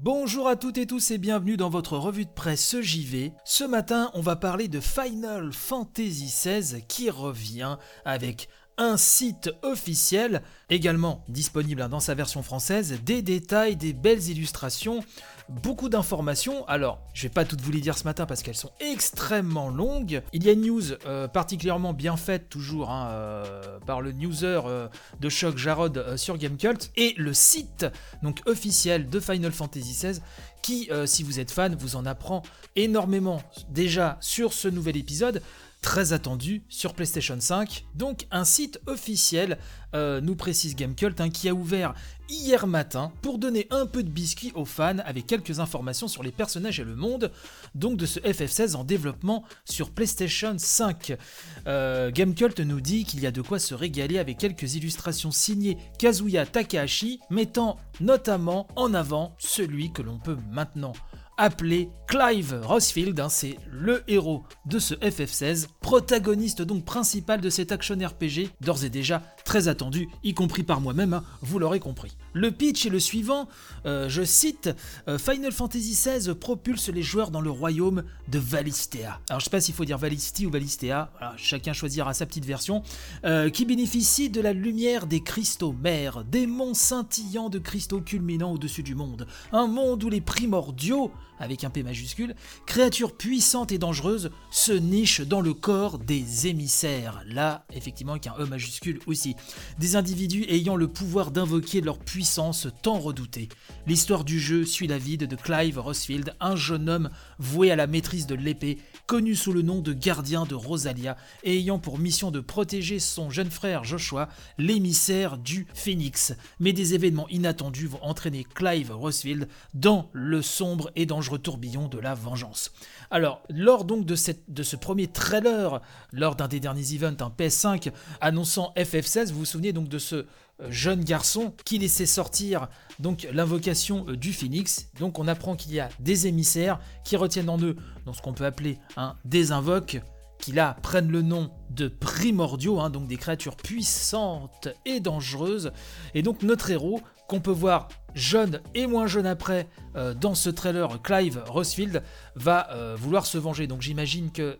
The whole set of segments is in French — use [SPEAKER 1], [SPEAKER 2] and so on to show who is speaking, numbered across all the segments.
[SPEAKER 1] Bonjour à toutes et tous et bienvenue dans votre revue de presse JV. Ce matin, on va parler de Final Fantasy XVI qui revient avec un site officiel, également disponible dans sa version française, des détails, des belles illustrations, beaucoup d'informations. Alors, je vais pas toutes vous les dire ce matin parce qu'elles sont extrêmement longues. Il y a une news euh, particulièrement bien faite, toujours hein, euh, par le newser euh, de choc Jarod sur Gamecult, et le site donc officiel de Final Fantasy XVI qui, si vous êtes fan, vous en apprend énormément déjà sur ce nouvel épisode très attendu sur PlayStation 5. Donc un site officiel, euh, nous précise Gamecult, hein, qui a ouvert hier matin pour donner un peu de biscuit aux fans avec quelques informations sur les personnages et le monde, donc de ce FF16 en développement sur PlayStation 5. Euh, Gamecult nous dit qu'il y a de quoi se régaler avec quelques illustrations signées Kazuya Takahashi, mettant notamment en avant celui que l'on peut maintenant appelé Clive Rossfield, hein, c'est le héros de ce FF16, protagoniste donc principal de cet action RPG, d'ores et déjà très attendu, y compris par moi-même, hein, vous l'aurez compris. Le pitch est le suivant, euh, je cite, euh, Final Fantasy XVI propulse les joueurs dans le royaume de Valistea. Alors je sais pas s'il faut dire Valisti ou Valistea, chacun choisira sa petite version, euh, qui bénéficie de la lumière des cristaux mers, des monts scintillants de cristaux culminant au-dessus du monde, un monde où les primordiaux avec un P majuscule, créatures puissantes et dangereuses se nichent dans le corps des émissaires, là effectivement avec un E majuscule aussi, des individus ayant le pouvoir d'invoquer leur puissance tant redoutée. L'histoire du jeu suit la vie de Clive Rossfield, un jeune homme voué à la maîtrise de l'épée, connu sous le nom de gardien de Rosalia, et ayant pour mission de protéger son jeune frère Joshua, l'émissaire du Phoenix. Mais des événements inattendus vont entraîner Clive Rossfield dans le sombre et dangereux tourbillon de la vengeance. Alors, lors donc de, de ce premier trailer, lors d'un des derniers events, un PS5 annonçant FF16, vous vous souvenez donc de ce euh, jeune garçon qui laissait sortir donc l'invocation euh, du phénix. Donc on apprend qu'il y a des émissaires qui retiennent en eux ce qu'on peut appeler un désinvoque qui là prennent le nom de primordiaux, hein, donc des créatures puissantes et dangereuses. Et donc notre héros, qu'on peut voir jeune et moins jeune après euh, dans ce trailer, Clive Rossfield, va vouloir se venger. Donc j'imagine que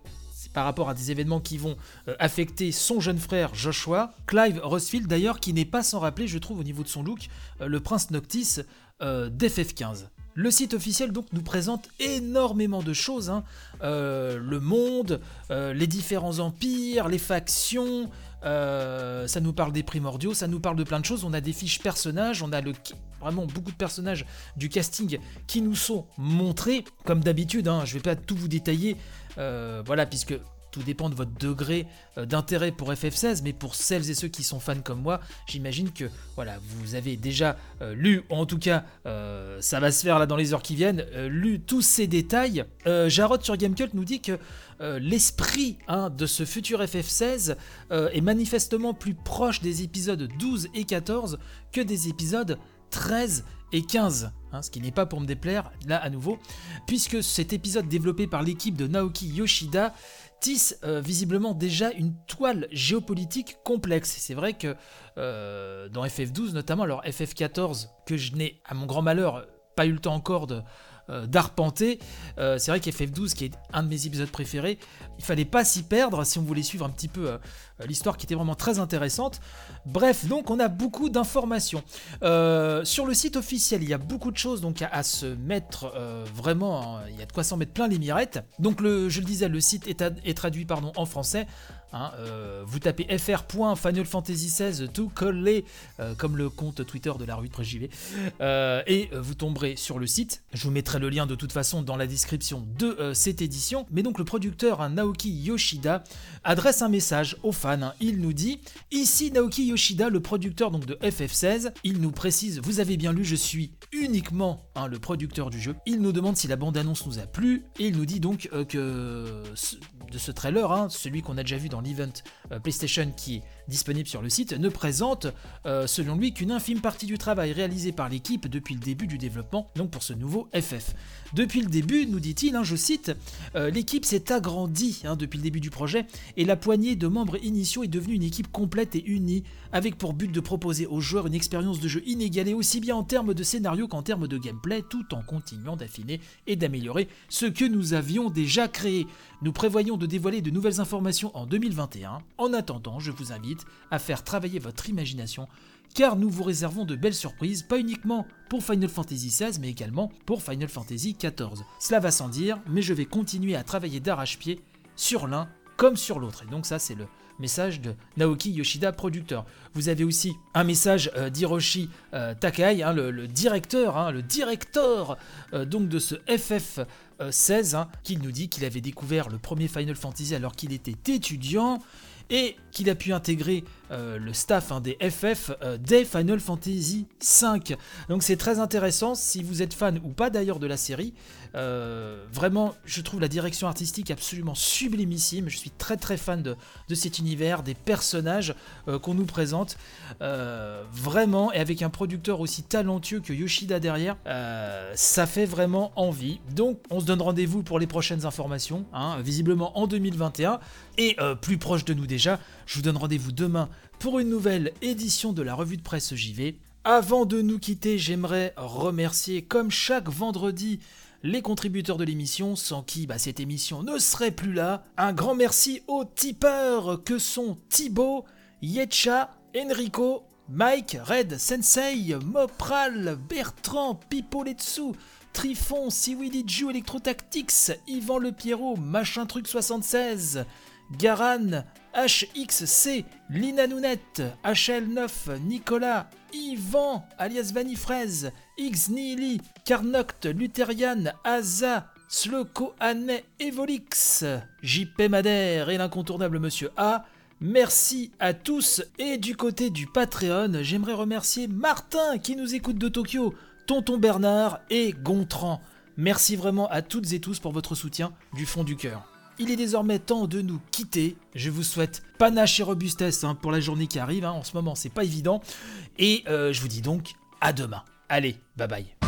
[SPEAKER 1] par rapport à des événements qui vont euh, affecter son jeune frère Joshua. Clive Rossfield d'ailleurs qui n'est pas sans rappeler, je trouve au niveau de son look, le prince Noctis d'FF15. Le site officiel donc nous présente énormément de choses, hein. euh, le monde, euh, les différents empires, les factions, euh, ça nous parle des primordiaux, ça nous parle de plein de choses. On a des fiches personnages, on a le, vraiment beaucoup de personnages du casting qui nous sont montrés, comme d'habitude. Hein, je vais pas tout vous détailler, voilà, puisque dépend de votre degré euh, d'intérêt pour FF16, mais pour celles et ceux qui sont fans comme moi, j'imagine que voilà, vous avez déjà euh, lu, en tout cas, euh, ça va se faire là dans les heures qui viennent, lu tous ces détails. Jarod sur Gamecult nous dit que l'esprit hein, de ce futur FF16 est manifestement plus proche des épisodes 12 et 14 que des épisodes 13 et 15, hein, ce qui n'est pas pour me déplaire, là à nouveau, puisque cet épisode développé par l'équipe de Naoki Yoshida tisse euh, visiblement déjà une toile géopolitique complexe. C'est vrai que euh, dans FF12 notamment, alors FF14, que je n'ai à mon grand malheur pas eu le temps encore de, euh, d'arpenter. Euh, c'est vrai qu'FF12, qui est un de mes épisodes préférés, il fallait pas s'y perdre si on voulait suivre un petit peu euh, l'histoire qui était vraiment très intéressante. Bref, donc on a beaucoup d'informations. sur le site officiel, il y a beaucoup de choses donc à, se mettre vraiment, hein, il y a de quoi s'en mettre plein les mirettes. Donc le, je le disais, le site est, traduit pardon, en français. Hein, vous tapez fr.finalfantasy16 tout collé comme le compte Twitter de la rue de JV et vous tomberez sur le site. Je vous mettrai le lien de toute façon dans la description de cette édition. Mais donc le producteur hein, Naoki Yoshida adresse un message aux fans. Hein. Il nous dit ici Naoki Yoshida, le producteur donc de FF16. Il nous précise vous avez bien lu, je suis uniquement le producteur du jeu. Il nous demande si la bande annonce nous a plu et il nous dit donc que de ce trailer, celui qu'on a déjà vu dans l'event euh, PlayStation qui est disponible sur le site, ne présente, euh, selon lui, qu'une infime partie du travail réalisé par l'équipe depuis le début du développement, donc pour ce nouveau FF. Depuis le début, nous dit-il, hein, je cite, euh, l'équipe s'est agrandie hein, depuis le début du projet et la poignée de membres initiaux est devenue une équipe complète et unie, avec pour but de proposer aux joueurs une expérience de jeu inégalée aussi bien en termes de scénario qu'en termes de gameplay, tout en continuant d'affiner et d'améliorer ce que nous avions déjà créé. Nous prévoyons de dévoiler de nouvelles informations en 2021. En attendant, je vous invite à faire travailler votre imagination car nous vous réservons de belles surprises, pas uniquement pour Final Fantasy XVI, mais également pour Final Fantasy XIV. Cela va sans dire, mais je vais continuer à travailler d'arrache-pied sur l'un comme sur l'autre. Et donc ça, c'est le message de Naoki Yoshida, producteur. Vous avez aussi un message euh, d'Hiroshi euh, Takai, hein, le, directeur, hein, le directeur euh, donc de ce FF 16, hein, qui nous dit qu'il avait découvert le premier Final Fantasy alors qu'il était étudiant et qu'il a pu intégrer euh, le staff hein, des FF euh, dès Final Fantasy V. Donc c'est très intéressant si vous êtes fan ou pas d'ailleurs de la série. Euh, vraiment, je trouve la direction artistique absolument sublimissime. Je suis très très fan de, de cet univers, des personnages qu'on nous présente. vraiment, et avec un producteur aussi talentueux que Yoshida derrière, ça fait vraiment envie. Donc on se donne rendez-vous pour les prochaines informations, hein, visiblement en 2021, et plus proche de nous déjà. Je vous donne rendez-vous demain pour une nouvelle édition de la revue de presse JV. Avant de nous quitter, j'aimerais remercier, comme chaque vendredi, les contributeurs de l'émission, sans qui bah, cette émission ne serait plus là. Un grand merci aux tipeurs que sont Thibaut, Yetcha, Enrico, Mike, Red, Sensei, Mopral, Bertrand, Pipoletsu, Trifon, Siwili Ju, Electrotactics, Yvan Le Pierrot, Machin Truc 76, Garan, HXC, Lina Nounette, HL9, Nicolas, Yvan, alias Vanifraise, X Nihili, Carnoct, Lutherian, Aza, Sloko Anne, Evolix, JP Madère et l'incontournable Monsieur A. Merci à tous et du côté du Patreon, j'aimerais remercier Martin qui nous écoute de Tokyo, Tonton Bernard et Gontran. Merci vraiment à toutes et tous pour votre soutien du fond du cœur. Il est désormais temps de nous quitter. Je vous souhaite panache et robustesse hein, pour la journée qui arrive. Hein. En ce moment, c'est pas évident. Et euh, je vous dis donc à demain. Allez, bye bye.